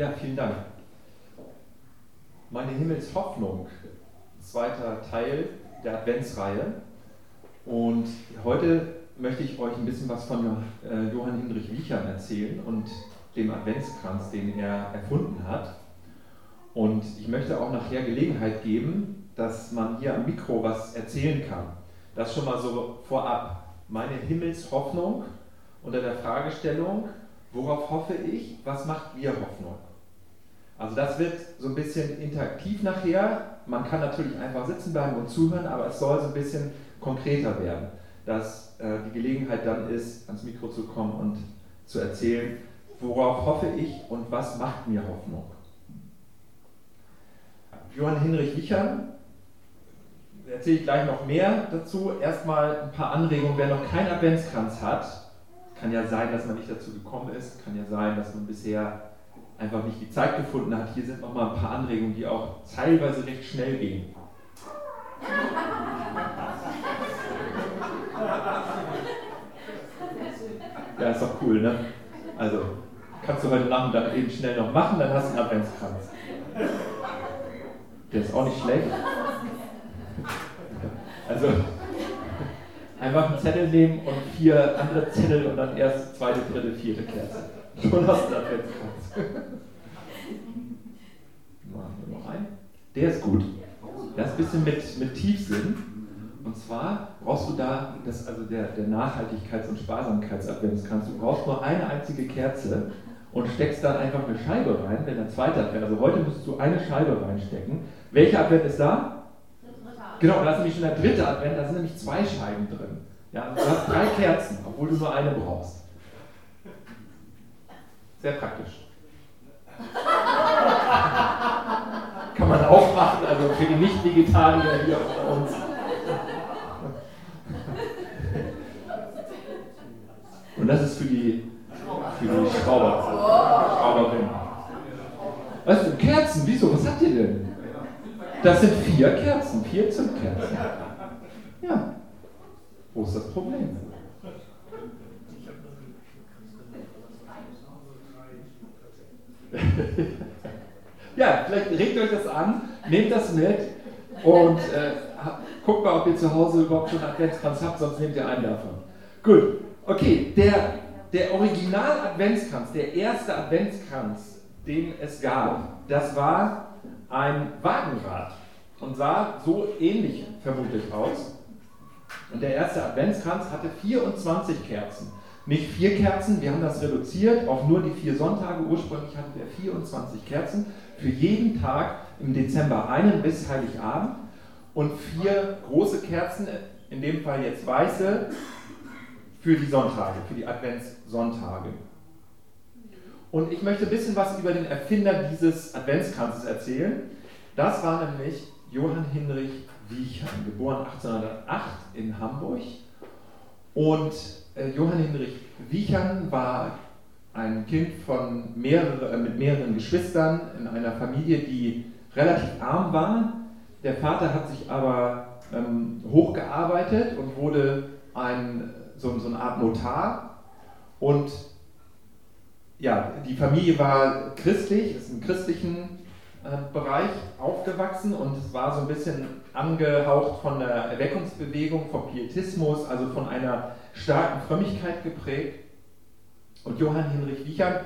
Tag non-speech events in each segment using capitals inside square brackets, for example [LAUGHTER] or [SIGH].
Ja, vielen Dank. Meine Himmelshoffnung, zweiter Teil der Adventsreihe. Und heute möchte ich euch ein bisschen was von äh, Johann Hinrich Wiechern erzählen und dem Adventskranz, den er erfunden hat. Und ich möchte auch nachher Gelegenheit geben, dass man hier am Mikro was erzählen kann. Das schon mal so vorab. Meine Himmelshoffnung unter der Fragestellung, worauf hoffe ich, was macht mir Hoffnung? Also das wird so ein bisschen interaktiv nachher. Man kann natürlich einfach sitzen bleiben und zuhören, aber es soll so ein bisschen konkreter werden, dass äh, die Gelegenheit dann ist, ans Mikro zu kommen und zu erzählen, worauf hoffe ich und was macht mir Hoffnung. Johann Hinrich Wichern, erzähle ich gleich noch mehr dazu. Erstmal ein paar Anregungen, wer noch keinen Adventskranz hat. Kann ja sein, dass man nicht dazu gekommen ist, kann ja sein, dass man bisher einfach nicht die Zeit gefunden hat. Hier sind nochmal ein paar Anregungen, die auch teilweise recht schnell gehen. Ja, ist doch cool, ne? Also, kannst du heute Nachmittag eben schnell noch machen, dann hast du einen Adventskranz. Der ist auch nicht schlecht. Also, einfach einen Zettel nehmen und vier andere Zettel und dann erst zweite, dritte, vierte Kerze. Schon hast du Adventskranz. Machen wir noch einen. Der ist gut. Der ist ein bisschen mit, mit Tiefsinn. Und zwar brauchst du da, das also der, der Nachhaltigkeits- und Sparsamkeitsadventskranz, du brauchst nur eine einzige Kerze und steckst dann einfach eine Scheibe rein, wenn der zweite Advent, also heute musst du eine Scheibe reinstecken. Welcher Advent ist da? Genau, da ist nämlich schon der dritte Advent, da sind nämlich zwei Scheiben drin. Ja, also du hast drei Kerzen, obwohl du nur eine brauchst. Sehr praktisch. [LAUGHS] Kann man auch machen, also für die Nicht-Vegetarier hier bei uns. Und das ist für die, für die Schrauber, Schrauberin. Was sind Kerzen? Wieso? Was habt ihr denn? Das sind vier Kerzen, vier Zündkerzen. Ja. Wo ist das Problem? [LAUGHS] ja, vielleicht regt euch das an, nehmt das mit und äh, guckt mal, ob ihr zu Hause überhaupt schon Adventskranz habt, sonst nehmt ihr einen davon. Gut, okay, der, der Original-Adventskranz, der erste Adventskranz, den es gab, das war ein Wagenrad und sah so ähnlich vermutlich aus. Und der erste Adventskranz hatte 24 Kerzen. Nicht vier Kerzen, wir haben das reduziert auf nur die vier Sonntage. Ursprünglich hatten wir 24 Kerzen für jeden Tag im Dezember einen bis Heiligabend und vier große Kerzen, in dem Fall jetzt weiße, für die Sonntage, für die Adventssonntage. Und ich möchte ein bisschen was über den Erfinder dieses Adventskranzes erzählen. Das war nämlich Johann Hinrich Wiechern, geboren 1808 in Hamburg. Und Johann Hinrich Wiechern war ein Kind von mehrere, äh, mit mehreren Geschwistern in einer Familie, die relativ arm war. Der Vater hat sich aber ähm, hochgearbeitet und wurde ein, so, so eine Art Notar. Und ja, die Familie war christlich, ist im christlichen äh, Bereich aufgewachsen und es war so ein bisschen angehaucht von der Erweckungsbewegung, vom Pietismus, also von einer starken Frömmigkeit geprägt. Und Johann Hinrich Wiechern,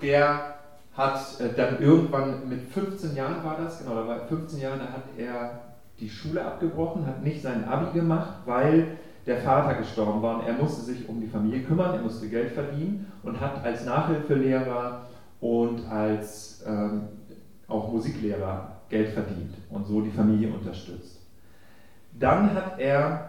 der hat äh, dann irgendwann mit 15 Jahren war das, genau, da war 15 Jahre, da hat er die Schule abgebrochen, hat nicht sein Abi gemacht, weil der Vater gestorben war und er musste sich um die Familie kümmern, er musste Geld verdienen und hat als Nachhilfelehrer und als ähm, auch Musiklehrer Geld verdient und so die Familie unterstützt. Dann hat er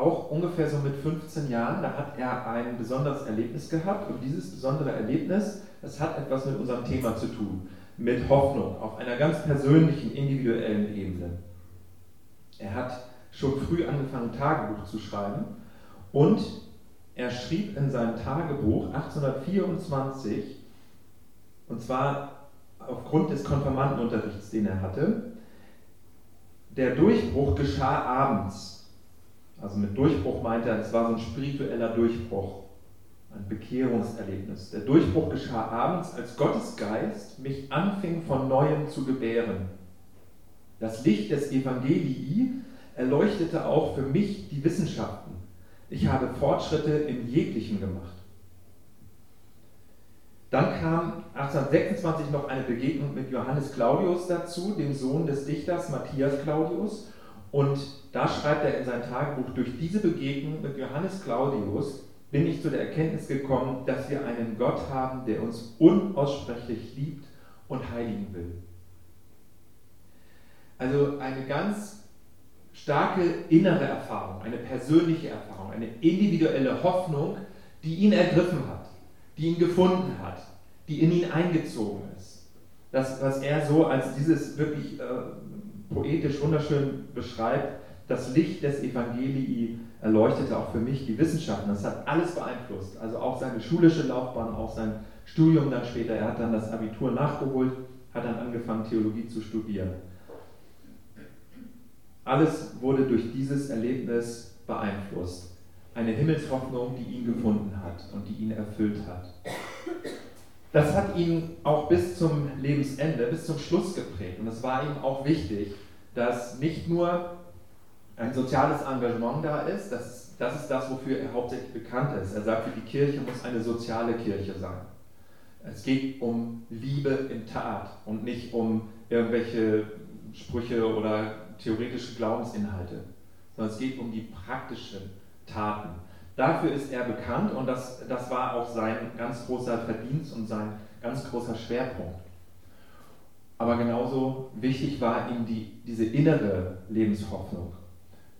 auch ungefähr so mit 15 Jahren, da hat er ein besonderes Erlebnis gehabt und dieses besondere Erlebnis, das hat etwas mit unserem Thema zu tun, mit Hoffnung auf einer ganz persönlichen, individuellen Ebene. Er hat schon früh angefangen, Tagebuch zu schreiben und er schrieb in seinem Tagebuch 1824, und zwar aufgrund des Konfirmandenunterrichts, den er hatte, der Durchbruch geschah abends. Also mit Durchbruch meint er, es war so ein spiritueller Durchbruch. ein Bekehrungserlebnis. Der Durchbruch geschah abends, als Gottes Geist mich anfing von neuem zu gebären. Das Licht des Evangelii erleuchtete auch für mich die Wissenschaften. Ich habe Fortschritte in jeglichen gemacht. Dann kam 1826 noch eine Begegnung mit Johannes Claudius dazu, dem Sohn des Dichters Matthias Claudius. Und da schreibt er in sein Tagebuch, durch diese Begegnung mit Johannes Claudius bin ich zu der Erkenntnis gekommen, dass wir einen Gott haben, der uns unaussprechlich liebt und heiligen will. Also eine ganz starke innere Erfahrung, eine persönliche Erfahrung, eine individuelle Hoffnung, die ihn ergriffen hat, die ihn gefunden hat, die in ihn eingezogen ist. Das, was er so als dieses wirklich äh, poetisch wunderschön beschreibt, das Licht des Evangelii erleuchtete auch für mich die Wissenschaften. Das hat alles beeinflusst. Also auch seine schulische Laufbahn, auch sein Studium dann später. Er hat dann das Abitur nachgeholt, hat dann angefangen, Theologie zu studieren. Alles wurde durch dieses Erlebnis beeinflusst. Eine Himmelshoffnung, die ihn gefunden hat und die ihn erfüllt hat. Das hat ihn auch bis zum Lebensende, bis zum Schluss geprägt. Und es war ihm auch wichtig, dass nicht nur ein soziales Engagement da ist, das ist, das ist das, wofür er hauptsächlich bekannt ist. Er sagt, die Kirche muss eine soziale Kirche sein. Es geht um Liebe in Tat und nicht um irgendwelche Sprüche oder theoretische Glaubensinhalte, sondern es geht um die praktischen Taten. Dafür ist er bekannt und das, das war auch sein ganz großer Verdienst und sein ganz großer Schwerpunkt. Aber genauso wichtig war ihm die, diese innere Lebenshoffnung.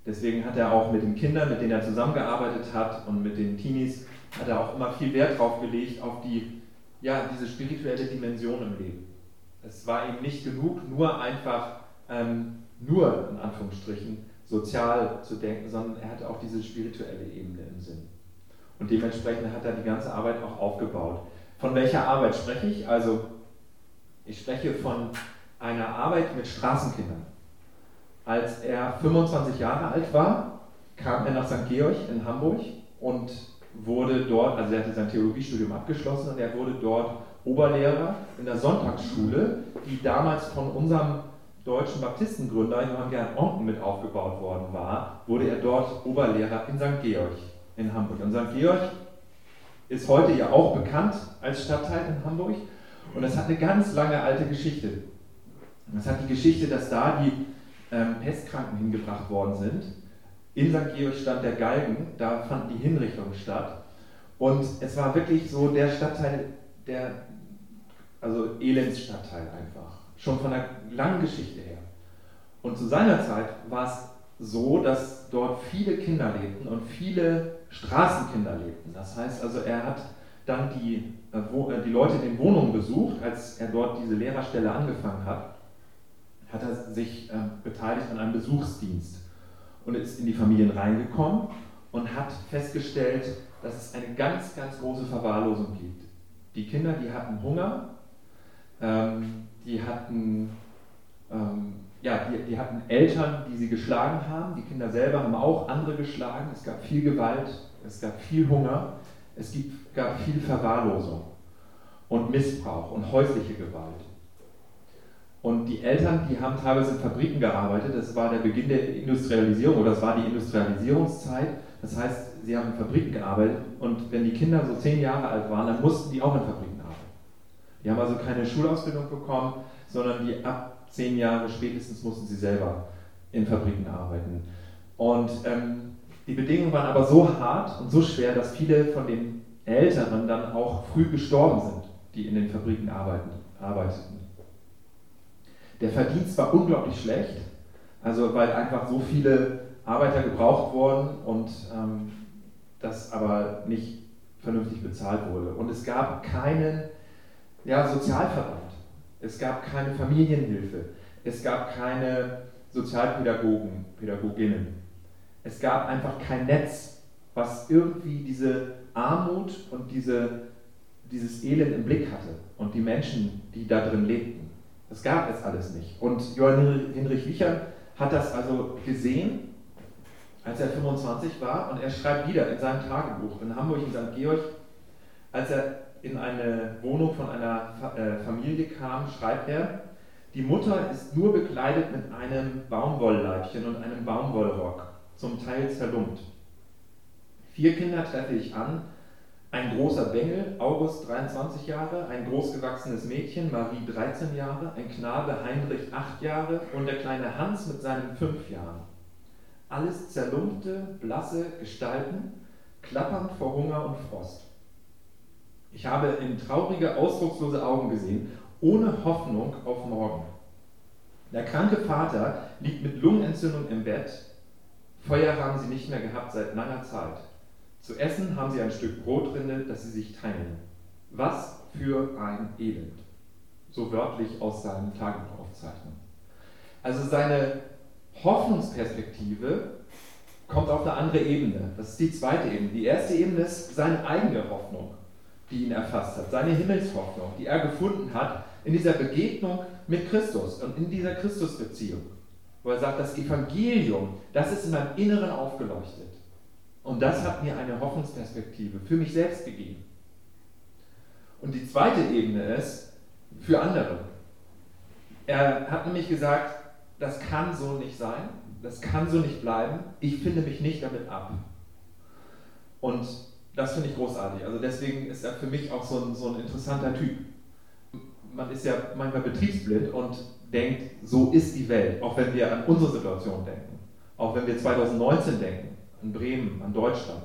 Deswegen hat er auch mit den Kindern, mit denen er zusammengearbeitet hat und mit den Teenies, hat er auch immer viel Wert drauf gelegt, auf die, ja, diese spirituelle Dimension im Leben. Es war ihm nicht genug, nur einfach, ähm, nur in Anführungsstrichen, sozial zu denken, sondern er hatte auch diese spirituelle Ebene im Sinn. Und dementsprechend hat er die ganze Arbeit auch aufgebaut. Von welcher Arbeit spreche ich? Also, ich spreche von einer Arbeit mit Straßenkindern. Als er 25 Jahre alt war, kam er nach St. Georg in Hamburg und wurde dort, also er hatte sein Theologiestudium abgeschlossen und er wurde dort Oberlehrer in der Sonntagsschule, die damals von unserem deutschen Baptistengründer Johann Gerd Onken mit aufgebaut worden war, wurde er dort Oberlehrer in St. Georg in Hamburg. Und St. Georg ist heute ja auch bekannt als Stadtteil in Hamburg und es hat eine ganz lange alte Geschichte. Es hat die Geschichte, dass da die ähm, Pestkranken hingebracht worden sind. In St. Georg stand der Galgen, da fanden die Hinrichtungen statt. Und es war wirklich so der Stadtteil, der, also Elendsstadtteil einfach, schon von einer langen Geschichte her. Und zu seiner Zeit war es so, dass dort viele Kinder lebten und viele Straßenkinder lebten. Das heißt also, er hat dann die, äh, äh, die Leute in den Wohnungen besucht, als er dort diese Lehrerstelle angefangen hat hat er sich äh, beteiligt an einem Besuchsdienst und ist in die Familien reingekommen und hat festgestellt, dass es eine ganz, ganz große Verwahrlosung gibt. Die Kinder, die hatten Hunger, ähm, die hatten ähm, ja, die, die, hatten Eltern, die sie geschlagen haben. Die Kinder selber haben auch andere geschlagen. Es gab viel Gewalt, es gab viel Hunger, es gibt, gab viel Verwahrlosung und Missbrauch und häusliche Gewalt. Und die Eltern, die haben teilweise in Fabriken gearbeitet. Das war der Beginn der Industrialisierung oder das war die Industrialisierungszeit. Das heißt, sie haben in Fabriken gearbeitet und wenn die Kinder so zehn Jahre alt waren, dann mussten die auch in Fabriken arbeiten. Die haben also keine Schulausbildung bekommen, sondern die ab zehn Jahre spätestens mussten sie selber in Fabriken arbeiten. Und ähm, die Bedingungen waren aber so hart und so schwer, dass viele von den Älteren dann auch früh gestorben sind, die in den Fabriken arbeiten, arbeiteten. Der Verdienst war unglaublich schlecht, also weil einfach so viele Arbeiter gebraucht wurden und ähm, das aber nicht vernünftig bezahlt wurde. Und es gab keinen ja, Sozialverband, es gab keine Familienhilfe, es gab keine Sozialpädagogen, Pädagoginnen. Es gab einfach kein Netz, was irgendwie diese Armut und diese, dieses Elend im Blick hatte und die Menschen, die da drin lebten. Das gab es alles nicht. Und Johann Hinrich Wicher hat das also gesehen, als er 25 war, und er schreibt wieder in seinem Tagebuch in Hamburg in St. Georg, Als er in eine Wohnung von einer äh, Familie kam, schreibt er, die Mutter ist nur bekleidet mit einem Baumwollleibchen und einem Baumwollrock, zum Teil zerlumpt. Vier Kinder treffe ich an, ein großer Bengel, August 23 Jahre, ein großgewachsenes Mädchen, Marie 13 Jahre, ein Knabe, Heinrich 8 Jahre und der kleine Hans mit seinen 5 Jahren. Alles zerlumpte, blasse Gestalten, klappernd vor Hunger und Frost. Ich habe in traurige, ausdruckslose Augen gesehen, ohne Hoffnung auf morgen. Der kranke Vater liegt mit Lungenentzündung im Bett. Feuer haben sie nicht mehr gehabt seit langer Zeit. Zu essen haben sie ein Stück Brotrinde, das sie sich teilen. Was für ein Elend. So wörtlich aus seinen Tagebuchaufzeichnungen. Also seine Hoffnungsperspektive kommt auf eine andere Ebene. Das ist die zweite Ebene. Die erste Ebene ist seine eigene Hoffnung, die ihn erfasst hat, seine Himmelshoffnung, die er gefunden hat in dieser Begegnung mit Christus und in dieser Christusbeziehung, wo er sagt, das Evangelium, das ist in meinem Inneren aufgeleuchtet. Und das hat mir eine Hoffnungsperspektive für mich selbst gegeben. Und die zweite Ebene ist für andere. Er hat nämlich gesagt, das kann so nicht sein, das kann so nicht bleiben, ich finde mich nicht damit ab. Und das finde ich großartig. Also deswegen ist er für mich auch so ein, so ein interessanter Typ. Man ist ja manchmal betriebsblind und denkt, so ist die Welt, auch wenn wir an unsere Situation denken, auch wenn wir 2019 denken an Bremen, an Deutschland.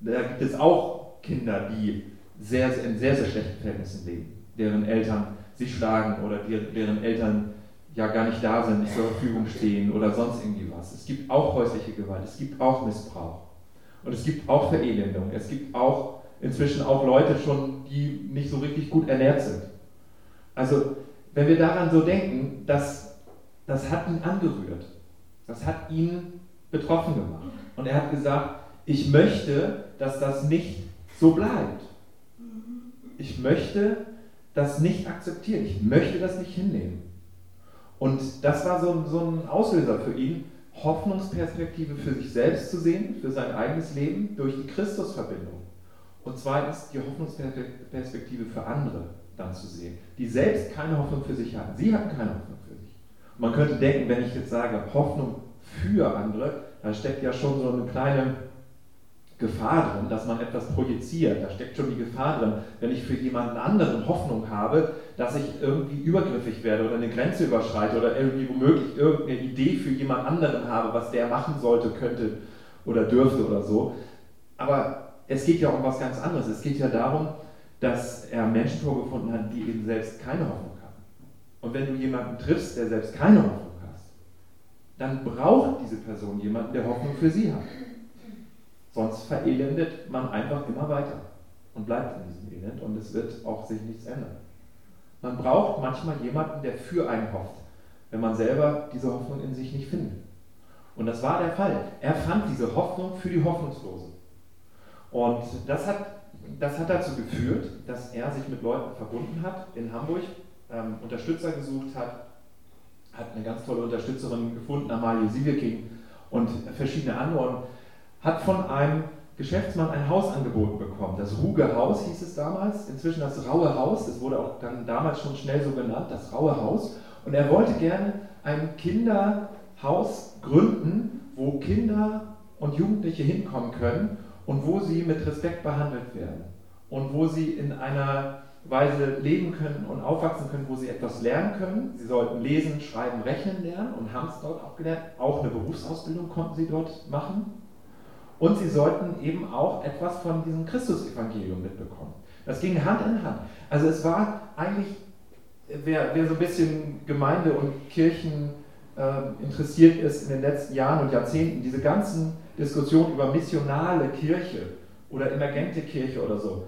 Da gibt es auch Kinder, die sehr, in sehr, sehr schlechten Verhältnissen leben, deren Eltern sich schlagen oder deren Eltern ja gar nicht da sind, nicht zur Verfügung stehen oder sonst irgendwie was. Es gibt auch häusliche Gewalt, es gibt auch Missbrauch und es gibt auch Verelendung. Es gibt auch inzwischen auch Leute schon, die nicht so richtig gut ernährt sind. Also wenn wir daran so denken, das, das hat ihn angerührt, das hat ihn betroffen gemacht. Und er hat gesagt, ich möchte, dass das nicht so bleibt. Ich möchte das nicht akzeptieren. Ich möchte das nicht hinnehmen. Und das war so, so ein Auslöser für ihn, Hoffnungsperspektive für sich selbst zu sehen, für sein eigenes Leben durch die Christusverbindung. Und zweitens die Hoffnungsperspektive für andere dann zu sehen, die selbst keine Hoffnung für sich hatten. Sie hatten keine Hoffnung für sich. Man könnte denken, wenn ich jetzt sage, Hoffnung für andere, da steckt ja schon so eine kleine Gefahr drin, dass man etwas projiziert. Da steckt schon die Gefahr drin, wenn ich für jemanden anderen Hoffnung habe, dass ich irgendwie übergriffig werde oder eine Grenze überschreite oder irgendwie womöglich irgendeine Idee für jemand anderen habe, was der machen sollte, könnte oder dürfte oder so. Aber es geht ja um was ganz anderes. Es geht ja darum, dass er Menschen vorgefunden hat, die eben selbst keine Hoffnung haben. Und wenn du jemanden triffst, der selbst keine Hoffnung dann braucht diese Person jemanden, der Hoffnung für sie hat. Sonst verelendet man einfach immer weiter und bleibt in diesem Elend und es wird auch sich nichts ändern. Man braucht manchmal jemanden, der für einen hofft, wenn man selber diese Hoffnung in sich nicht findet. Und das war der Fall. Er fand diese Hoffnung für die Hoffnungslosen. Und das hat, das hat dazu geführt, dass er sich mit Leuten verbunden hat in Hamburg, ähm, Unterstützer gesucht hat, hat eine ganz tolle Unterstützerin gefunden, Amalie Siegeking und verschiedene andere, hat von einem Geschäftsmann ein Haus angeboten bekommen. Das Ruge Haus hieß es damals, inzwischen das Raue Haus, das wurde auch dann damals schon schnell so genannt, das Raue Haus. Und er wollte gerne ein Kinderhaus gründen, wo Kinder und Jugendliche hinkommen können und wo sie mit Respekt behandelt werden und wo sie in einer Weise leben können und aufwachsen können, wo sie etwas lernen können. Sie sollten lesen, schreiben, rechnen lernen und haben es dort auch gelernt. Auch eine Berufsausbildung konnten sie dort machen. Und sie sollten eben auch etwas von diesem Christusevangelium mitbekommen. Das ging Hand in Hand. Also es war eigentlich, wer, wer so ein bisschen Gemeinde und Kirchen äh, interessiert ist in den letzten Jahren und Jahrzehnten, diese ganzen Diskussionen über missionale Kirche oder emergente Kirche oder so,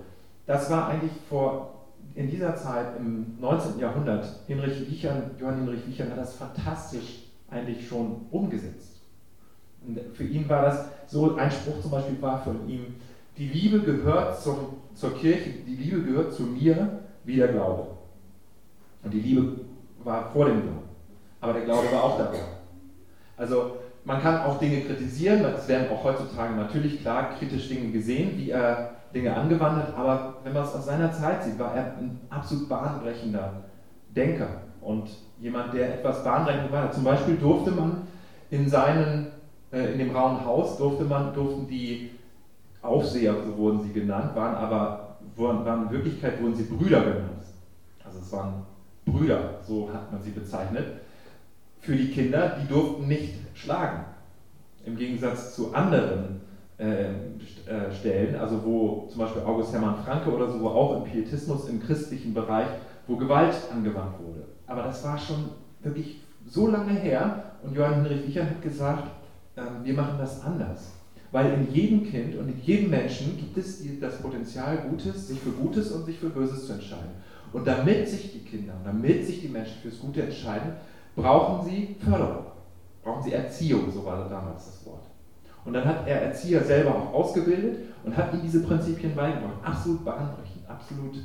das war eigentlich vor in dieser Zeit im 19. Jahrhundert, Hinrich Wiechern, Johann Hinrich Wiechern hat das fantastisch eigentlich schon umgesetzt. Und für ihn war das so, ein Spruch zum Beispiel war von ihm, die Liebe gehört zum, zur Kirche, die Liebe gehört zu mir wie der Glaube. Und die Liebe war vor dem Glauben. Aber der Glaube war auch dabei. Also man kann auch Dinge kritisieren, es werden auch heutzutage natürlich klar kritisch Dinge gesehen, wie er Dinge angewandt hat, aber wenn man es aus seiner Zeit sieht, war er ein absolut bahnbrechender Denker und jemand, der etwas bahnbrechend war. Zum Beispiel durfte man in seinen, äh, in dem Rauen Haus durfte man, durften die Aufseher, so wurden sie genannt, waren aber waren, waren in Wirklichkeit wurden sie Brüder genannt. Also es waren Brüder, so hat man sie bezeichnet, für die Kinder, die durften nicht schlagen. Im Gegensatz zu anderen äh, äh, Stellen, also wo zum Beispiel August Hermann Franke oder so, wo auch im Pietismus, im christlichen Bereich, wo Gewalt angewandt wurde. Aber das war schon wirklich so lange her und Johann Hinrich Wichern hat gesagt, äh, wir machen das anders. Weil in jedem Kind und in jedem Menschen gibt es das Potenzial, Gutes, sich für Gutes und sich für Böses zu entscheiden. Und damit sich die Kinder, damit sich die Menschen fürs Gute entscheiden, brauchen sie Förderung, brauchen sie Erziehung, so war damals das Wort. Und dann hat er Erzieher selber auch ausgebildet und hat ihnen diese Prinzipien beigebracht. Absolut bahnbrechend, absolut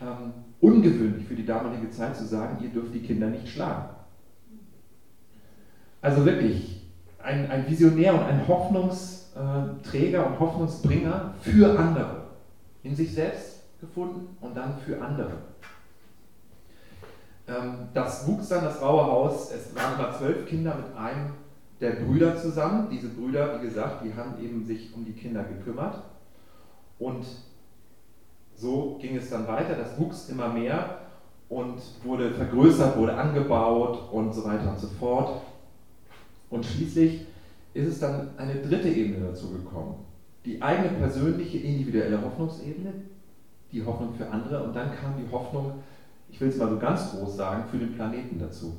ähm, ungewöhnlich für die damalige Zeit zu sagen, ihr dürft die Kinder nicht schlagen. Also wirklich ein, ein Visionär und ein Hoffnungs- äh, Träger und Hoffnungsbringer für andere. In sich selbst gefunden und dann für andere. Ähm, das wuchs dann, das Raue Haus, es waren immer zwölf Kinder mit einem der Brüder zusammen. Diese Brüder, wie gesagt, die haben eben sich um die Kinder gekümmert. Und so ging es dann weiter, das wuchs immer mehr und wurde vergrößert, wurde angebaut und so weiter und so fort. Und schließlich ist es dann eine dritte Ebene dazu gekommen. Die eigene persönliche, individuelle Hoffnungsebene, die Hoffnung für andere und dann kam die Hoffnung, ich will es mal so ganz groß sagen, für den Planeten dazu.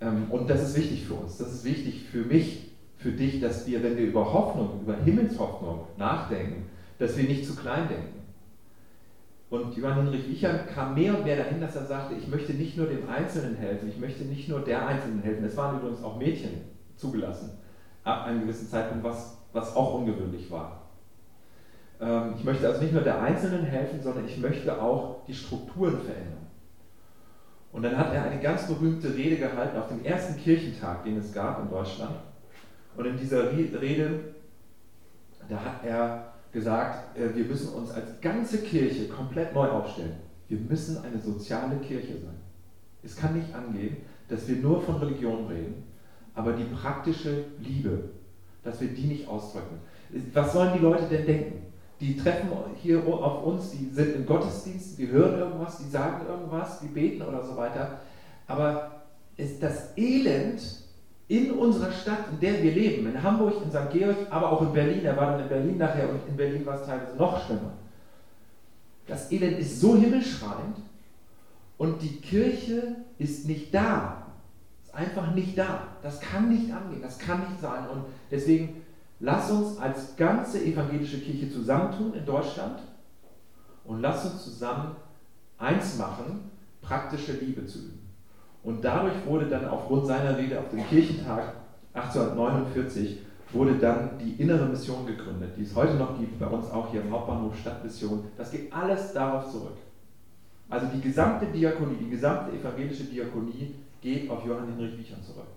Ähm, und das ist wichtig für uns, das ist wichtig für mich, für dich, dass wir, wenn wir über Hoffnung, über Himmelshoffnung nachdenken, dass wir nicht zu klein denken. Und Johann Hinrich Wichern kam mehr und mehr dahin, dass er sagte, ich möchte nicht nur dem Einzelnen helfen, ich möchte nicht nur der Einzelnen helfen. Es waren übrigens auch Mädchen zugelassen, ab einem gewissen Zeitpunkt, was, was auch ungewöhnlich war. Ähm, ich möchte also nicht nur der Einzelnen helfen, sondern ich möchte auch die Strukturen verändern. Und dann hat er eine ganz berühmte Rede gehalten auf dem ersten Kirchentag, den es gab in Deutschland. Und in dieser Rede, da hat er gesagt, äh, wir müssen uns als ganze Kirche komplett neu aufstellen. Wir müssen eine soziale Kirche sein. Es kann nicht angehen, dass wir nur von Religion reden, aber die praktische Liebe, dass wir die nicht ausdrücken. Was sollen die Leute denn denken? Die treffen hier auf uns, die sind im Gottesdienst, die hören irgendwas, die sagen irgendwas, die beten oder so weiter. Aber ist das Elend in unserer Stadt, in der wir leben, in Hamburg, in St. Georg, aber auch in Berlin, er war dann in Berlin nachher und in Berlin war es teilweise noch schlimmer. Das Elend ist so himmelschreiend und die Kirche ist nicht da, einfach nicht da. Das kann nicht angehen, das kann nicht sein. Und deswegen lass uns als ganze evangelische Kirche zusammentun in Deutschland und lass uns zusammen eins machen, praktische Liebe zu üben. Und dadurch wurde dann aufgrund seiner Rede auf dem Kirchentag 1849 wurde dann die innere Mission gegründet, die es heute noch gibt, bei uns auch hier im Hauptbahnhof Stadtmission. Das geht alles darauf zurück. Also die gesamte Diakonie, die gesamte evangelische Diakonie geht auf Johann Hinrich Wiechern zurück.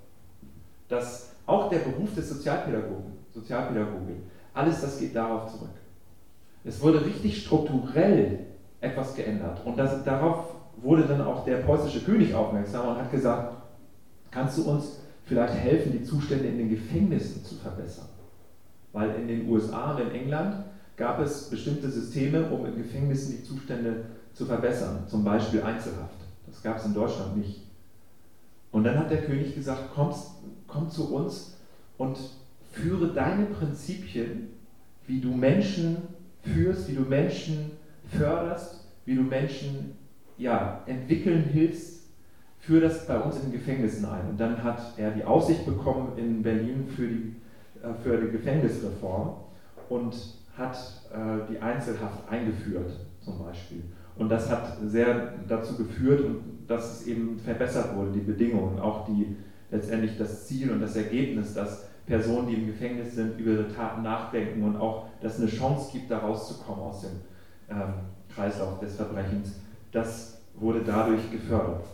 Dass auch der Beruf des Sozialpädagogen, Sozialpädagogin, alles das geht darauf zurück. Es wurde richtig strukturell etwas geändert und das, darauf wurde dann auch der preußische König aufmerksam und hat gesagt, kannst du uns vielleicht helfen, die Zustände in den Gefängnissen zu verbessern? Weil in den USA und in England gab es bestimmte Systeme, um in Gefängnissen die Zustände zu verbessern, zum Beispiel Einzelhaft. Das gab es in Deutschland nicht. Und dann hat der König gesagt, komm, komm zu uns und führe deine Prinzipien, wie du Menschen führst, wie du Menschen förderst, wie du Menschen ja, entwickeln hilfst, führe das bei uns in den Gefängnissen ein. Und dann hat er die Aussicht bekommen in Berlin für die, äh, für die Gefängnisreform und hat äh, die Einzelhaft eingeführt, zum Beispiel. Und das hat sehr dazu geführt, dass es eben verbessert wurde, die Bedingungen, auch die, letztendlich das Ziel und das Ergebnis, dass Personen, die im Gefängnis sind, über ihre Taten nachdenken und auch, dass es eine Chance gibt, da rauszukommen aus dem ähm, Kreislauf des Verbrechens. Das wurde dadurch gefördert.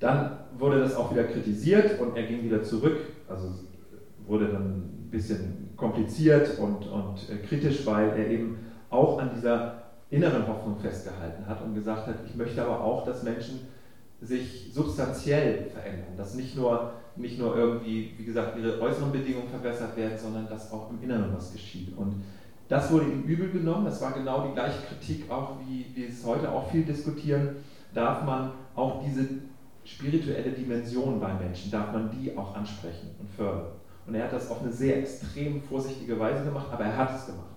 Dann wurde das auch wieder kritisiert und er ging wieder zurück, also wurde dann ein bisschen kompliziert und, und äh, kritisch, weil er eben auch an dieser inneren Hoffnung festgehalten hat und gesagt hat, ich möchte aber auch, dass Menschen sich substanziell verändern, dass nicht nur, nicht nur irgendwie, wie gesagt, ihre äußeren Bedingungen verbessert werden, sondern dass auch im Inneren was geschieht. Und das wurde ihm übel genommen, das war genau die gleiche Kritik, auch wie wir es heute auch viel diskutieren, darf man auch diese spirituelle Dimension bei Menschen, darf man die auch ansprechen und fördern. Und er hat das auf eine sehr extrem vorsichtige Weise gemacht, aber er hat es gemacht.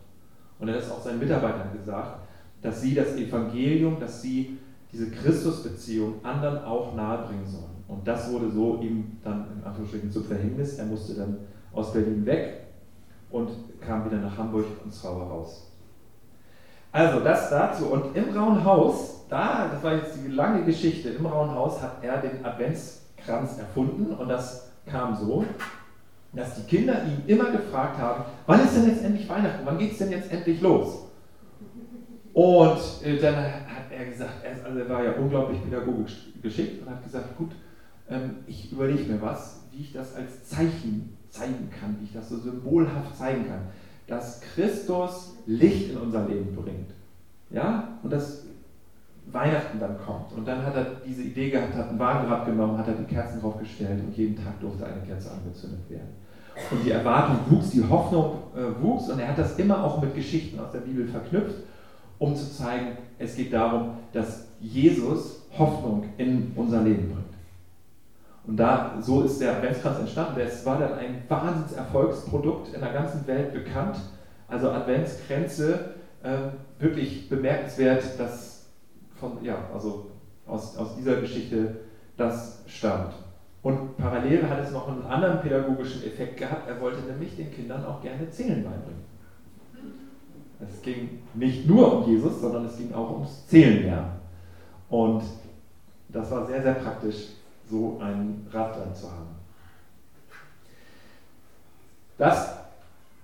Und er hat es auch seinen Mitarbeitern gesagt, dass sie das Evangelium, dass sie diese Christusbeziehung anderen auch nahebringen sollen. Und das wurde so ihm dann in Anführungsstrichen zum Verhängnis. Er musste dann aus Berlin weg und kam wieder nach Hamburg und Zauber raus. Also das dazu. Und im Rauen Haus, da, das war jetzt die lange Geschichte, im Rauen Haus hat er den Adventskranz erfunden und das kam so, dass die Kinder ihn immer gefragt haben, wann ist denn jetzt endlich Weihnachten, wann geht es denn jetzt endlich los? Und äh, dann hat er gesagt, also er war ja unglaublich pädagogisch geschickt und hat gesagt, gut, ähm, ich überlege mir was, wie ich das als Zeichen zeigen kann, wie ich das so symbolhaft zeigen kann, dass Christus Licht in unser Leben bringt. Ja? Und dass Weihnachten dann kommt. Und dann hat er diese Idee gehabt, hat ein Wagenrad genommen, hat er die Kerzen draufgestellt und jeden Tag durfte eine Kerze angezündet werden. Und die Erwartung wuchs, die Hoffnung äh, wuchs und er hat das immer auch mit Geschichten aus der Bibel verknüpft um zu zeigen, es geht darum, dass Jesus Hoffnung in unser Leben bringt. Und da, so ist der Adventskranz entstanden. Es war dann ein Wahnsinnserfolgsprodukt in der ganzen Welt bekannt. Also Adventskränze, äh, wirklich bemerkenswert, dass von, ja, also aus, aus dieser Geschichte das stammt. Und parallel hat es noch einen anderen pädagogischen Effekt gehabt. Er wollte nämlich den Kindern auch gerne Zählen beibringen. Es ging nicht nur um Jesus, sondern es ging auch ums Zählenlernen. Und das war sehr, sehr praktisch, so ein Rad dran zu haben. Das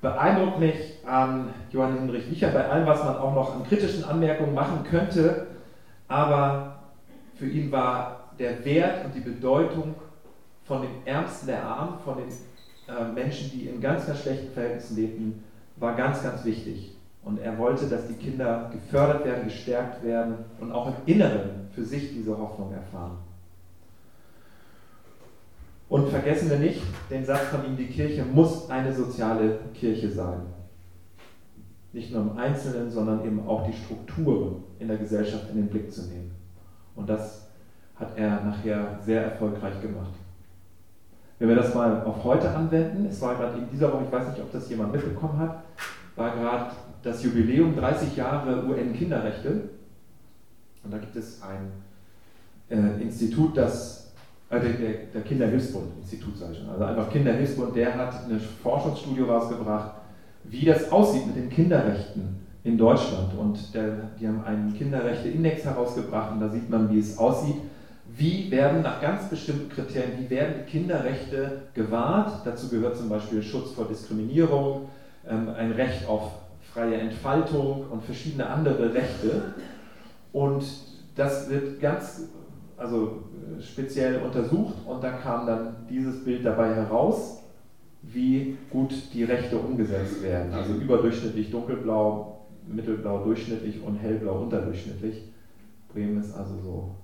beeindruckt mich an Johann Hinrich Wicher bei allem, was man auch noch an kritischen Anmerkungen machen könnte. Aber für ihn war der Wert und die Bedeutung von den Ärmsten der Armen, von den äh, Menschen, die in ganz, ganz schlechten Verhältnissen lebten, war ganz, ganz wichtig. Und er wollte, dass die Kinder gefördert werden, gestärkt werden und auch im Inneren für sich diese Hoffnung erfahren. Und vergessen wir nicht den Satz von ihm, die Kirche muss eine soziale Kirche sein. Nicht nur im Einzelnen, sondern eben auch die Strukturen in der Gesellschaft in den Blick zu nehmen. Und das hat er nachher sehr erfolgreich gemacht. Wenn wir das mal auf heute anwenden, es war gerade in dieser Woche, ich weiß nicht, ob das jemand mitbekommen hat, war gerade das Jubiläum 30 Jahre UN-Kinderrechte. Und da gibt es ein äh, Institut, das, äh, der, der Kinderhilfsbund, Institut sage ich schon, also einfach Kinderhilfsbund, der hat eine Forschungsstudie rausgebracht, wie das aussieht mit den Kinderrechten in Deutschland. Und der, die haben einen Kinderrechte-Index herausgebracht und da sieht man, wie es aussieht. Wie werden nach ganz bestimmten Kriterien, wie werden die Kinderrechte gewahrt? Dazu gehört zum Beispiel Schutz vor Diskriminierung, ähm, ein Recht auf freie Entfaltung und verschiedene andere Rechte. Und das wird ganz also äh, speziell untersucht und da kam dann dieses Bild dabei heraus, wie gut die Rechte umgesetzt werden. Also überdurchschnittlich dunkelblau, mittelblau durchschnittlich und hellblau unterdurchschnittlich. Bremen ist also so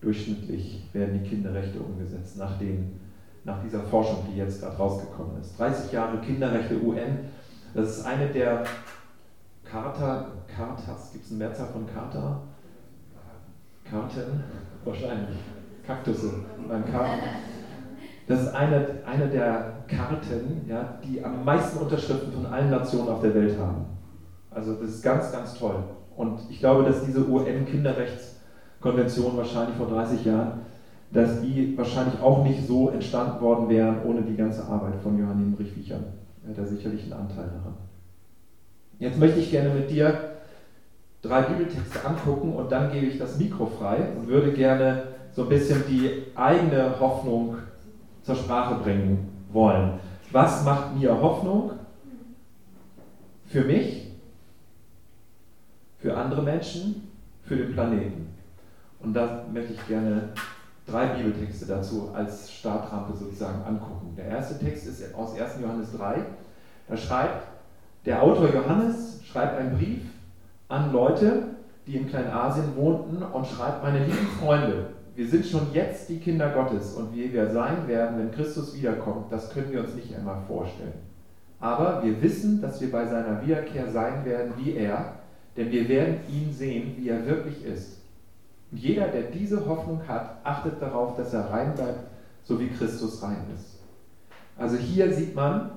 durchschnittlich werden die Kinderrechte umgesetzt nach, den, nach dieser Forschung, die jetzt gerade rausgekommen ist. 30 Jahre Kinderrechte UN, das ist eine der Charta, Chartas, gibt es eine Mehrzahl von Charta? Karten? Wahrscheinlich. Kaktusse beim Karten. Das ist eine, eine der Karten, ja, die am meisten Unterschriften von allen Nationen auf der Welt haben. Also das ist ganz, ganz toll. Und ich glaube, dass diese UN-Kinderrechtskonvention wahrscheinlich vor 30 Jahren, dass die wahrscheinlich auch nicht so entstanden worden wären ohne die ganze Arbeit von Johann Hinrich Wiecher. Er hat da sicherlich einen Anteil daran. Jetzt möchte ich gerne mit dir drei Bibeltexte angucken und dann gebe ich das Mikro frei und würde gerne so ein bisschen die eigene Hoffnung zur Sprache bringen wollen. Was macht mir Hoffnung? Für mich, für andere Menschen, für den Planeten. Und da möchte ich gerne drei Bibeltexte dazu als Startrampe sozusagen angucken. Der erste Text ist aus 1. Johannes 3, Da schreibt der Autor Johannes, schreibt einen Brief an Leute, die in Kleinasien wohnten und schreibt, meine lieben Freunde, wir sind schon jetzt die Kinder Gottes und wie wir sein werden, wenn Christus wiederkommt, das können wir uns nicht einmal vorstellen. Aber wir wissen, dass wir bei seiner Wiederkehr sein werden wie er, denn wir werden ihn sehen, wie er wirklich ist. Und jeder, der diese Hoffnung hat, achtet darauf, dass er rein bleibt, so wie Christus rein ist. Also hier sieht man,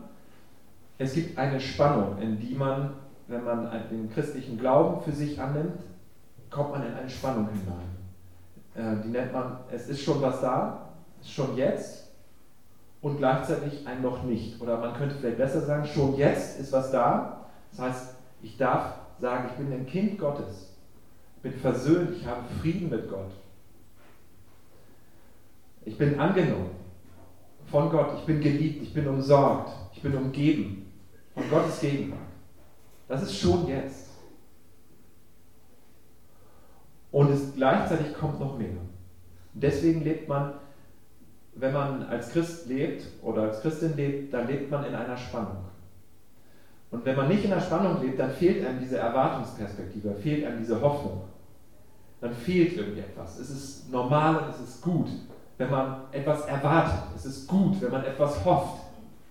es gibt eine Spannung, in die man, wenn man den christlichen Glauben für sich annimmt, kommt man in eine Spannung hinein. Äh, die nennt man, es ist schon was da, ist schon jetzt und gleichzeitig ein noch nicht. Oder man könnte vielleicht besser sagen, schon jetzt ist was da. Das heißt, ich darf sagen, ich bin ein Kind Gottes, bin versöhnt, ich habe Frieden mit Gott. Ich bin angenommen von Gott, ich bin geliebt, ich bin umsorgt, ich bin umgeben von Gottes Gegenwart. Das ist schon jetzt. Und es gleichzeitig kommt noch mehr. deswegen lebt man, wenn man als Christ lebt oder als Christin lebt, dann lebt man in einer Spannung. Und wenn man nicht in der Spannung lebt, dann fehlt einem diese Erwartungsperspektive, fehlt einem diese Hoffnung. Dann fehlt irgendwie etwas. Es ist normal und es ist gut, wenn man etwas erwartet. Es ist gut, wenn man etwas hofft.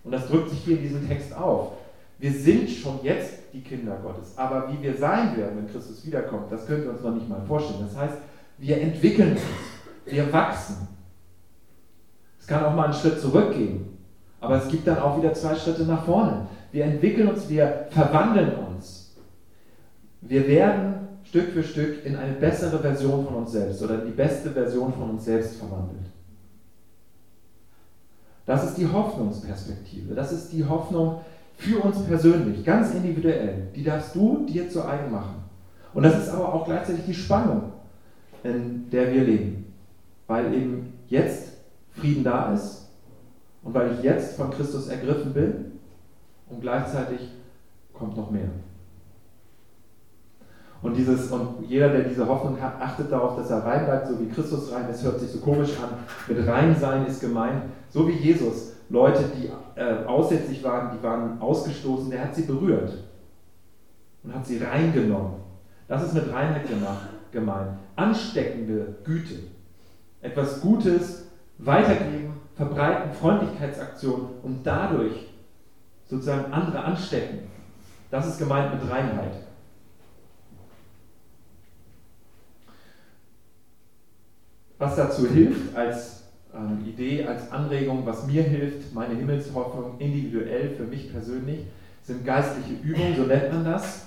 Und das drückt sich hier in diesem Text auf. Wir sind schon jetzt die Kinder Gottes. Aber wie wir sein werden, wenn Christus wiederkommt, das können wir uns noch nicht mal vorstellen. Das heißt, wir entwickeln uns, wir wachsen. Es kann auch mal einen Schritt zurückgehen, aber es gibt dann auch wieder zwei Schritte nach vorne. Wir entwickeln uns, wir verwandeln uns. Wir werden Stück für Stück in eine bessere Version von uns selbst oder in die beste Version von uns selbst verwandelt. Das ist die Hoffnungsperspektive. Das ist die Hoffnung für uns persönlich, ganz individuell. Die darfst du dir zu eigen machen. Und das ist aber auch gleichzeitig die Spannung, in der wir leben. Weil eben jetzt Frieden da ist und weil ich jetzt von Christus ergriffen bin und gleichzeitig kommt noch mehr. Und, dieses, und jeder, der diese Hoffnung hat, achtet darauf, dass er rein bleibt, so wie Christus rein ist. Hört sich so komisch an. Mit rein sein ist gemeint, so wie Jesus. Leute, die äh, aussätzlich waren, die waren ausgestoßen, der hat sie berührt und hat sie reingenommen. Das ist mit Reinheit gemeint. Ansteckende Güte. Etwas Gutes weitergeben, verbreiten, Freundlichkeitsaktionen und dadurch sozusagen andere anstecken. Das ist gemeint mit Reinheit. Was dazu hilft als Idee, als Anregung, was mir hilft, meine Himmelshoffnung individuell für mich persönlich, sind geistliche Übungen, so nennt man das.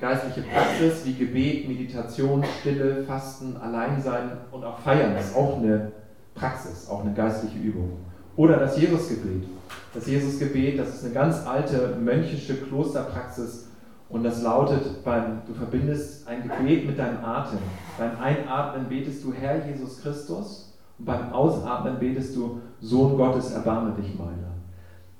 Geistliche Praxis wie Gebet, Meditation, Stille, Fasten, Alleinsein und auch Feiern ist auch eine Praxis, auch eine geistliche Übung. Oder das Jesusgebet. Das Jesusgebet, das ist eine ganz alte mönchische Klosterpraxis und das lautet, beim, du verbindest ein Gebet mit deinem Atem. Beim Einatmen betest du Herr Jesus Christus und beim Ausatmen betest du Sohn Gottes, erbarme dich meiner.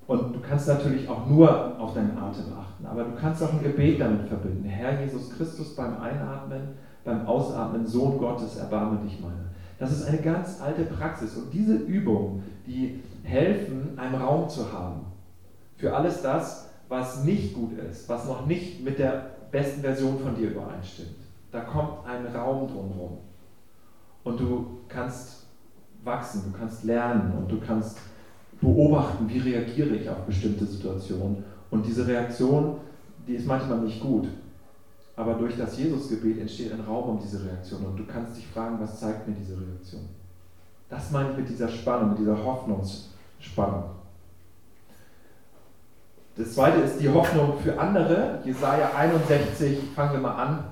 Und du kannst natürlich auch nur auf deinen Atem achten, aber du kannst auch ein Gebet damit verbinden. Herr Jesus Christus beim Einatmen, beim Ausatmen Sohn Gottes, erbarme dich meiner. Das ist eine ganz alte Praxis und diese Übungen, die helfen, einen Raum zu haben für alles das, was nicht gut ist, was noch nicht mit der besten Version von dir übereinstimmt. Da kommt ein Raum drumherum. Und du kannst wachsen, du kannst lernen und du kannst beobachten, wie reagiere ich auf bestimmte Situationen. Und diese Reaktion, die ist manchmal nicht gut. Aber durch das Jesusgebet entsteht ein Raum um diese Reaktion. Und du kannst dich fragen, was zeigt mir diese Reaktion? Das meine ich mit dieser Spannung, mit dieser Hoffnungsspannung. Das zweite ist die Hoffnung für andere. Jesaja 61, fangen wir mal an.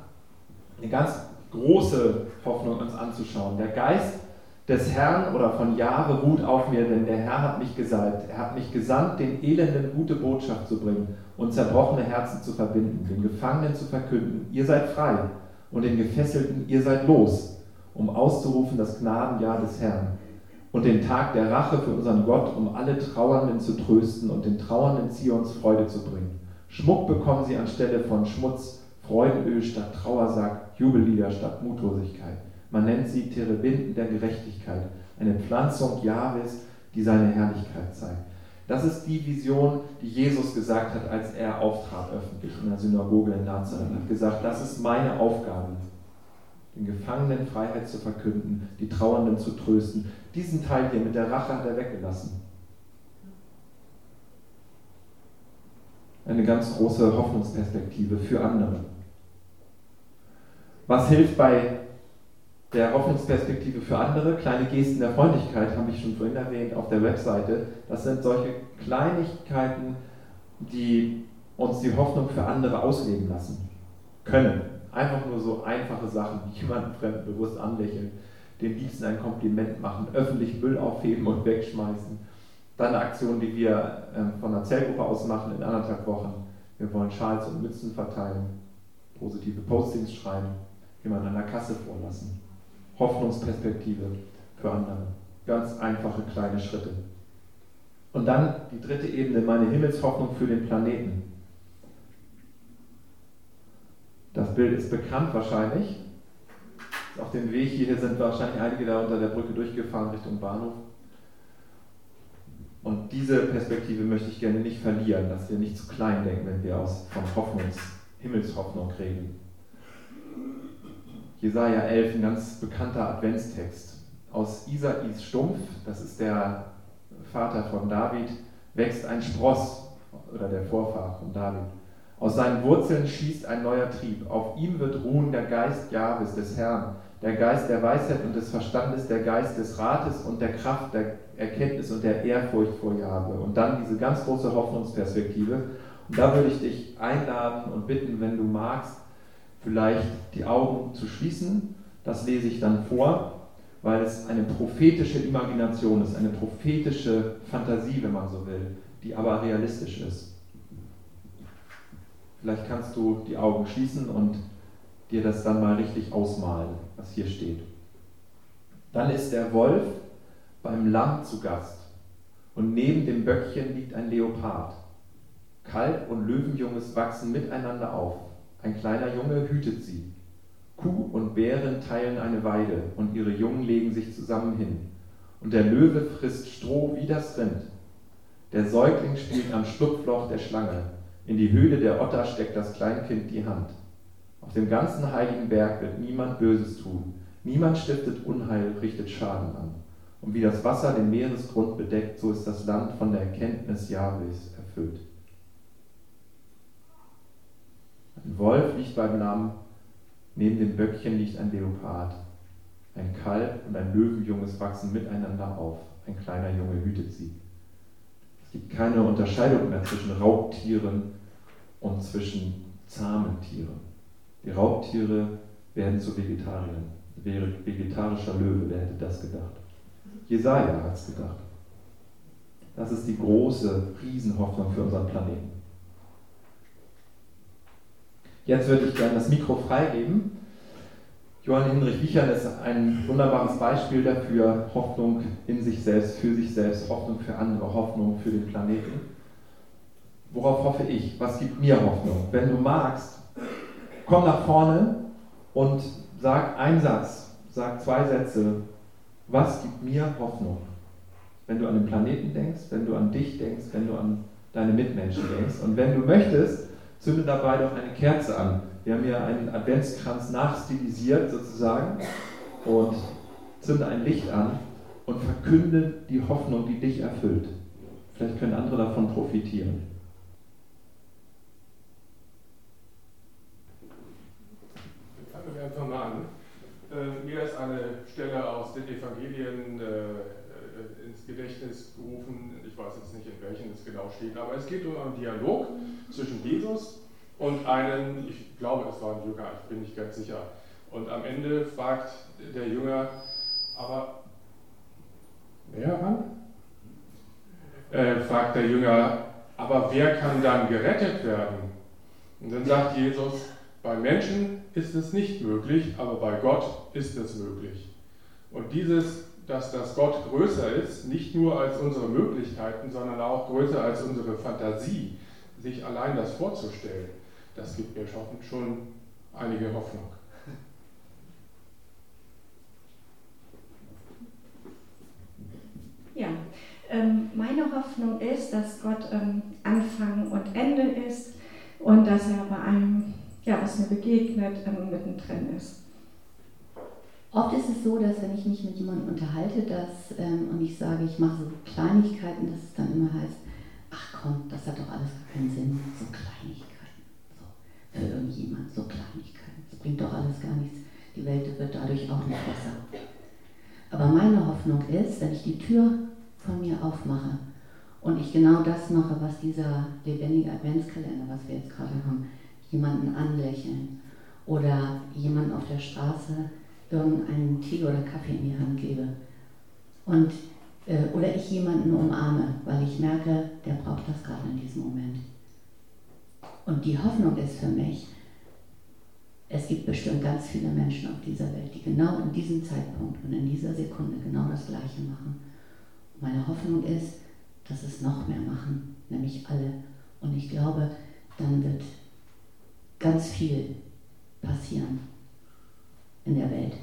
Eine ganz große Hoffnung uns anzuschauen. Der Geist des Herrn oder von Jahre ruht auf mir, denn der Herr hat mich gesalbt. Er hat mich gesandt, den Elenden gute Botschaft zu bringen und zerbrochene Herzen zu verbinden, den Gefangenen zu verkünden, ihr seid frei und den Gefesselten, ihr seid los, um auszurufen das Gnadenjahr des Herrn und den Tag der Rache für unseren Gott, um alle Trauernden zu trösten und den Trauernden Zions Freude zu bringen. Schmuck bekommen sie anstelle von Schmutz, Freudenöl statt Trauersack, Jubellieder statt Mutlosigkeit. Man nennt sie Terebinden der Gerechtigkeit, eine Pflanzung Jahres, die seine Herrlichkeit zeigt. Das ist die Vision, die Jesus gesagt hat, als er auftrat öffentlich in der Synagoge in Nazareth. Er hat gesagt, das ist meine Aufgabe, den Gefangenen Freiheit zu verkünden, die Trauernden zu trösten. Diesen Teil hier mit der Rache hat er weggelassen. Eine ganz große Hoffnungsperspektive für andere. Was hilft bei der Hoffnungsperspektive für andere? Kleine Gesten der Freundlichkeit habe ich schon vorhin erwähnt auf der Webseite. Das sind solche Kleinigkeiten, die uns die Hoffnung für andere ausleben lassen können. Einfach nur so einfache Sachen, jemanden fremd bewusst anlächeln, den Liebsten ein Kompliment machen, öffentlich Müll aufheben und wegschmeißen. Dann eine Aktion, die wir ähm, von der Zellgruppe aus machen in anderthalb Wochen. Wir wollen Schals und Mützen verteilen, positive Postings schreiben, jemanden an der Kasse vorlassen. Hoffnungsperspektive für andere. Ganz einfache kleine Schritte. Und dann die dritte Ebene, meine Himmelshoffnung für den Planeten. Das Bild ist bekannt wahrscheinlich. Auf dem Weg hierher sind wahrscheinlich einige da unter der Brücke durchgefahren Richtung Bahnhof. Und diese Perspektive möchte ich gerne nicht verlieren, dass wir nicht zu klein denken, wenn wir aus, von Hoffnungs, Himmelshoffnung reden. Jesaja 11, ein ganz bekannter Adventstext. Aus Isais Stumpf, das ist der Vater von David, wächst ein Spross, oder der Vorfahr von David. Aus seinen Wurzeln schießt ein neuer Trieb. Auf ihm wird ruhen der Geist Jahres, des Herrn, der Geist der Weisheit und des Verstandes, der Geist des Rates und der Kraft, der Erkenntnis und der Ehrfurcht vor Jahwe. Und dann diese ganz große Hoffnungsperspektive. Und da würde ich dich einladen und bitten, wenn du magst, vielleicht die Augen zu schließen. Das lese ich dann vor, weil es eine prophetische Imagination ist, eine prophetische Fantasie, wenn man so will, die aber realistisch ist. Vielleicht kannst du die Augen schließen und dir das dann mal richtig ausmalen, was hier steht. Dann ist der Wolf beim Lamm zu Gast und neben dem Böckchen liegt ein Leopard. Kalb und Löwenjunges wachsen miteinander auf. Ein kleiner Junge hütet sie. Kuh und Bären teilen eine Weide und ihre Jungen legen sich zusammen hin. Und der Löwe frisst Stroh wie das Rind. Der Säugling spielt am Schlupfloch der Schlange. In die Höhle der Otter steckt das Kleinkind die Hand. Auf dem ganzen heiligen Berg wird niemand Böses tun. Niemand stiftet Unheil, richtet Schaden an. Und wie das Wasser den Meeresgrund bedeckt, so ist das Land von der Erkenntnis Jahwes erfüllt. Ein Wolf liegt beim Lamm, neben dem Böckchen liegt ein Leopard. Ein Kalb und ein Löwenjunges wachsen miteinander auf. Ein kleiner Junge hütet sie. Es gibt keine Unterscheidung mehr zwischen Raubtieren und zwischen zahmen Tieren. Die Raubtiere werden zu Vegetariern. Wäre vegetarischer Löwe, wer hätte das gedacht? Jesaja hat es gedacht. Das ist die große Riesenhoffnung für unseren Planeten. Jetzt würde ich gerne das Mikro freigeben. Johann Hinrich Wichern ist ein wunderbares Beispiel dafür, Hoffnung in sich selbst, für sich selbst, Hoffnung für andere, Hoffnung für den Planeten. Worauf hoffe ich? Was gibt mir Hoffnung? Wenn du magst, komm nach vorne und sag einen Satz, sag zwei Sätze. Was gibt mir Hoffnung? Wenn du an den Planeten denkst, wenn du an dich denkst, wenn du an deine Mitmenschen denkst. Und wenn du möchtest, zünde dabei doch eine Kerze an. Wir haben hier einen Adventskranz nachstilisiert sozusagen und zünde ein Licht an und verkünde die Hoffnung, die dich erfüllt. Vielleicht können andere davon profitieren. Fangen wir einfach mal an. Äh, mir ist eine Stelle aus den Evangelien äh, Gedächtnis gerufen. Ich weiß jetzt nicht, in welchen es genau steht, aber es geht um einen Dialog zwischen Jesus und einen, ich glaube, es war ein Jünger, ich bin nicht ganz sicher. Und am Ende fragt der Jünger, aber wer ran? Äh, fragt der Jünger, aber wer kann dann gerettet werden? Und dann sagt Jesus, bei Menschen ist es nicht möglich, aber bei Gott ist es möglich. Und dieses, dass das Gott größer ist, nicht nur als unsere Möglichkeiten, sondern auch größer als unsere Fantasie, sich allein das vorzustellen, das gibt mir schon einige Hoffnung. Ja, ähm, meine Hoffnung ist, dass Gott ähm, Anfang und Ende ist und dass er bei einem, ja, was mir begegnet, ähm, mittendrin ist. Oft ist es so, dass wenn ich mich mit jemandem unterhalte dass, ähm, und ich sage, ich mache so Kleinigkeiten, dass es dann immer heißt, ach komm, das hat doch alles gar keinen Sinn, so Kleinigkeiten. So, für irgendjemand, so Kleinigkeiten. Das bringt doch alles gar nichts. Die Welt wird dadurch auch nicht besser. Aber meine Hoffnung ist, wenn ich die Tür von mir aufmache und ich genau das mache, was dieser lebendige Adventskalender, was wir jetzt gerade haben, jemanden anlächeln oder jemanden auf der Straße irgendeinen Tee oder Kaffee in die Hand gebe und äh, oder ich jemanden umarme, weil ich merke, der braucht das gerade in diesem Moment. Und die Hoffnung ist für mich, es gibt bestimmt ganz viele Menschen auf dieser Welt, die genau in diesem Zeitpunkt und in dieser Sekunde genau das Gleiche machen. Und meine Hoffnung ist, dass es noch mehr machen, nämlich alle. Und ich glaube, dann wird ganz viel passieren in der Welt.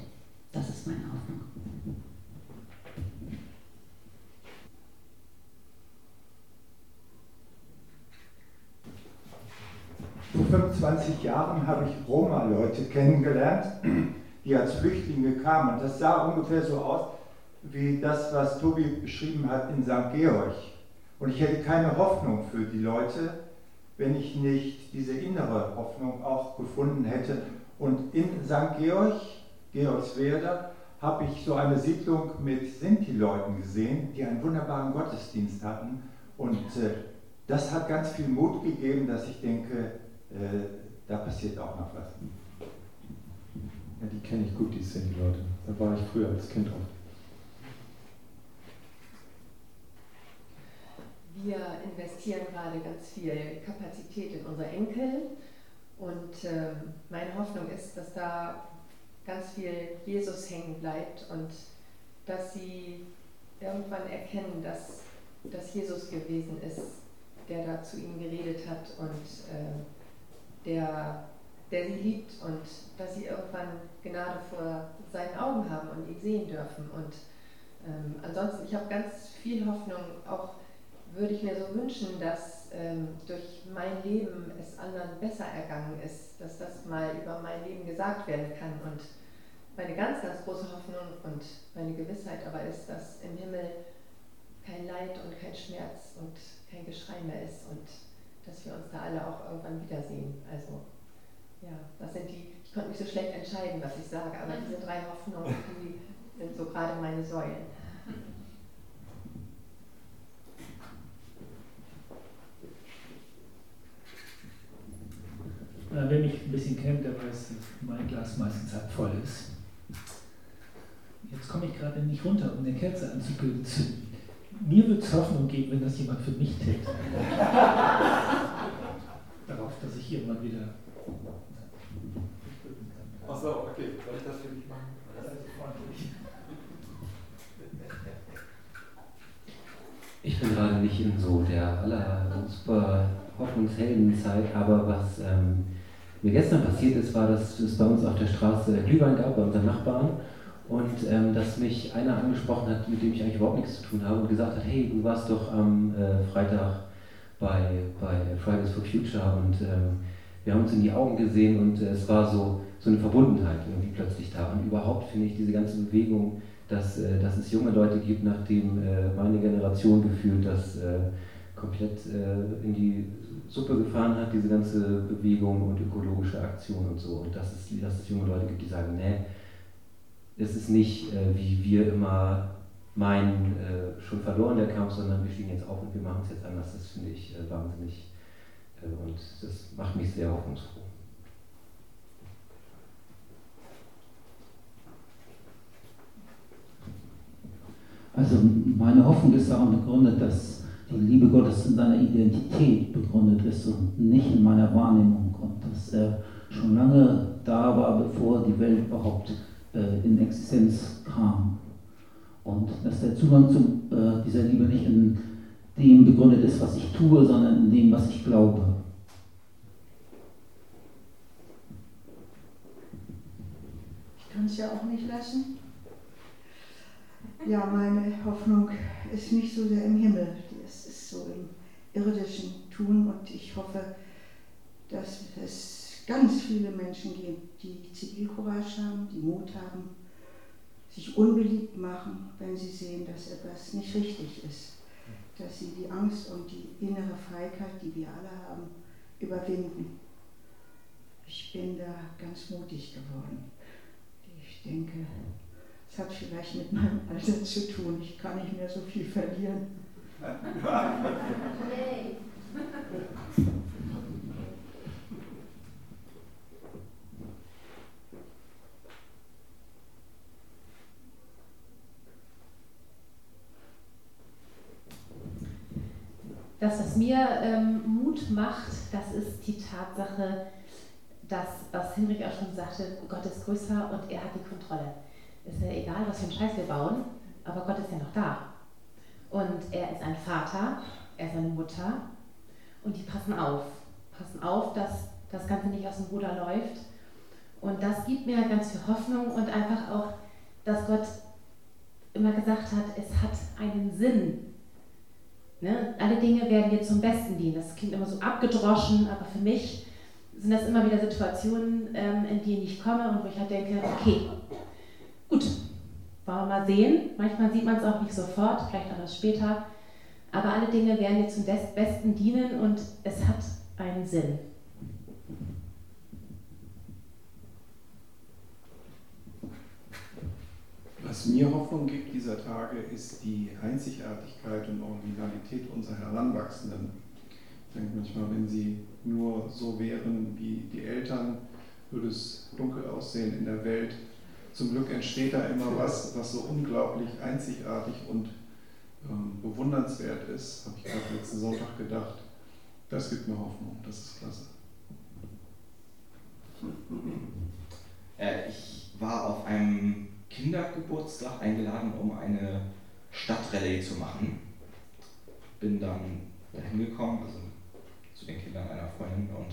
Das ist meine Hoffnung. Vor 25 Jahren habe ich Roma-Leute kennengelernt, die als Flüchtlinge kamen. Das sah ungefähr so aus wie das, was Tobi beschrieben hat in St. Georg. Und ich hätte keine Hoffnung für die Leute, wenn ich nicht diese innere Hoffnung auch gefunden hätte. Und in St. Georg, Georgswerder, habe ich so eine Siedlung mit Sinti-Leuten gesehen, die einen wunderbaren Gottesdienst hatten. Und äh, das hat ganz viel Mut gegeben, dass ich denke, äh, da passiert auch noch was. Ja, die kenne ich gut, die Sinti-Leute. Da war ich früher als Kind oft. Wir investieren gerade ganz viel Kapazität in unsere Enkel und äh, meine Hoffnung ist, dass da ganz viel Jesus hängen bleibt und dass sie irgendwann erkennen, dass das Jesus gewesen ist, der da zu ihnen geredet hat und äh, der, der sie liebt und dass sie irgendwann Gnade vor seinen Augen haben und ihn sehen dürfen. Und ähm, ansonsten, ich habe ganz viel Hoffnung, auch würde ich mir so wünschen, dass ähm, durch mein Leben es anderen besser ergangen ist, dass das mal über mein Leben gesagt werden kann. Und meine ganz, ganz große Hoffnung und meine Gewissheit aber ist, dass im Himmel kein Leid und kein Schmerz und kein Geschrei mehr ist und dass wir uns da alle auch irgendwann wiedersehen. Also ja, das sind die, ich konnte mich so schlecht entscheiden, was ich sage, aber diese drei Hoffnungen, die sind so gerade meine Säulen. Wer mich ein bisschen kennt, der weiß, dass mein Glas meistens halb voll ist. Jetzt komme ich gerade nicht runter, um eine Kerze anzuzünden. Mir wird es Hoffnung geben, wenn das jemand für mich täte. [LAUGHS] Darauf, dass ich irgendwann wieder. Achso, okay, soll ich das für dich machen? Das ist freundlich. Ich bin gerade nicht in so der aller super Hoffnungsheldenzeit, aber was ähm, mir gestern passiert ist, war, dass es bei uns auf der Straße Glühwein gab, bei unseren Nachbarn. Und ähm, dass mich einer angesprochen hat, mit dem ich eigentlich überhaupt nichts zu tun habe und gesagt hat, hey, du warst doch am äh, Freitag bei, bei Fridays for Future und ähm, wir haben uns in die Augen gesehen und äh, es war so, so eine Verbundenheit irgendwie plötzlich da. Und überhaupt finde ich diese ganze Bewegung, dass, äh, dass es junge Leute gibt, nachdem äh, meine Generation gefühlt das äh, komplett äh, in die Suppe gefahren hat, diese ganze Bewegung und ökologische Aktion und so. Und dass es, dass es junge Leute gibt, die sagen, nee, es ist nicht, äh, wie wir immer meinen, äh, schon verloren der Kampf, sondern wir stehen jetzt auf und wir machen es jetzt anders. Das finde ich äh, wahnsinnig äh, und das macht mich sehr hoffnungsfroh. Also meine Hoffnung ist daran begründet, dass die Liebe Gottes in seiner Identität begründet ist und nicht in meiner Wahrnehmung und dass er schon lange da war, bevor die Welt überhaupt äh, in Existenz kam. Und dass der Zugang zu äh, dieser Liebe nicht in dem begründet ist, was ich tue, sondern in dem, was ich glaube. Ich kann es ja auch nicht lassen. Ja, meine Hoffnung ist nicht so sehr im Himmel. So im irdischen tun. Und ich hoffe, dass es ganz viele Menschen gibt, die Zivilcourage haben, die Mut haben, sich unbeliebt machen, wenn sie sehen, dass etwas nicht richtig ist. Dass sie die Angst und die innere Feigheit, die wir alle haben, überwinden. Ich bin da ganz mutig geworden. Ich denke, es hat vielleicht mit meinem Alter zu tun. Ich kann nicht mehr so viel verlieren. Das, was mir ähm, Mut macht, das ist die Tatsache, dass, was Hinrich auch schon sagte, Gott ist größer und er hat die Kontrolle. Ist ja egal, was für einen Scheiß wir bauen, aber Gott ist ja noch da. Und er ist ein Vater, er ist eine Mutter und die passen auf. Passen auf, dass das Ganze nicht aus dem Ruder läuft. Und das gibt mir ganz viel Hoffnung und einfach auch, dass Gott immer gesagt hat, es hat einen Sinn, Ne? Alle Dinge werden dir zum Besten dienen. Das klingt immer so abgedroschen, aber für mich sind das immer wieder Situationen, ähm, in die ich komme und wo ich halt denke, okay, gut, wollen wir mal sehen. Manchmal sieht man es auch nicht sofort, vielleicht auch erst später. Aber alle Dinge werden dir zum Besten dienen und es hat einen Sinn. Was mir Hoffnung gibt dieser Tage, ist die Einzigartigkeit und Originalität unserer Heranwachsenden. Ich denke manchmal, wenn sie nur so wären wie die Eltern, würde es dunkel aussehen in der Welt. Zum Glück entsteht da immer was, was so unglaublich einzigartig und ähm, bewundernswert ist, habe ich gerade letzten Sonntag gedacht. Das gibt mir Hoffnung, das ist klasse. Äh, ich war auf einem Kindergeburtstag eingeladen, um eine Stadtrallye zu machen. Bin dann dahin gekommen, also zu den Kindern einer Freundin und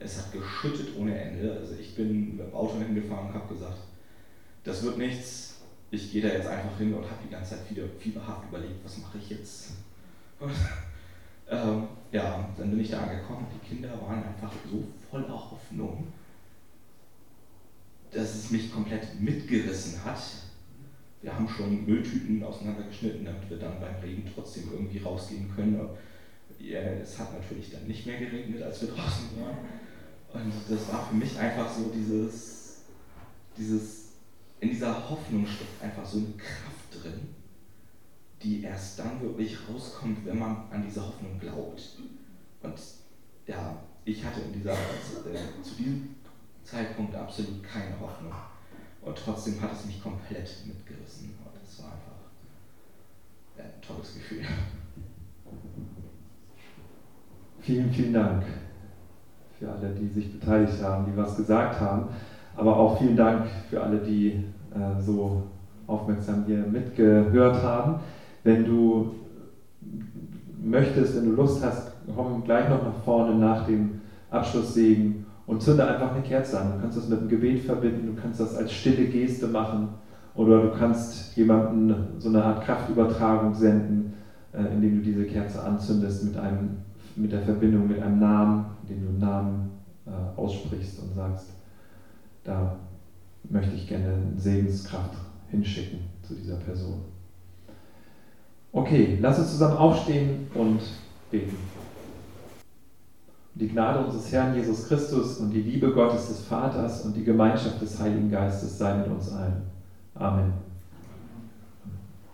es hat geschüttet ohne Ende. Also ich bin mit dem Auto hingefahren und habe gesagt, das wird nichts. Ich gehe da jetzt einfach hin und habe die ganze Zeit wieder fieberhaft überlegt, was mache ich jetzt. Und, ähm, ja, dann bin ich da angekommen. Die Kinder waren einfach so voller Hoffnung dass es mich komplett mitgerissen hat. Wir haben schon Mülltüten auseinandergeschnitten, damit wir dann beim Regen trotzdem irgendwie rausgehen können. Ja, es hat natürlich dann nicht mehr geregnet, als wir draußen waren. Und das war für mich einfach so dieses, dieses, in dieser Hoffnung steckt einfach so eine Kraft drin, die erst dann wirklich rauskommt, wenn man an diese Hoffnung glaubt. Und ja, ich hatte in dieser, äh, zu diesem Zeitpunkt absolut keine Hoffnung. Und trotzdem hat es mich komplett mitgerissen. Und das war einfach ein tolles Gefühl. Vielen, vielen Dank für alle, die sich beteiligt haben, die was gesagt haben. Aber auch vielen Dank für alle, die äh, so aufmerksam hier mitgehört haben. Wenn du möchtest, wenn du Lust hast, komm gleich noch nach vorne nach dem Abschlusssegen und zünde einfach eine Kerze an. Du kannst das mit einem Gebet verbinden, du kannst das als stille Geste machen oder du kannst jemandem so eine Art Kraftübertragung senden, äh, indem du diese Kerze anzündest mit, einem, mit der Verbindung mit einem Namen, indem du einen Namen äh, aussprichst und sagst, da möchte ich gerne Segenskraft hinschicken zu dieser Person. Okay, lass uns zusammen aufstehen und beten. Die Gnade unseres Herrn Jesus Christus und die Liebe Gottes des Vaters und die Gemeinschaft des Heiligen Geistes sei mit uns allen. Amen.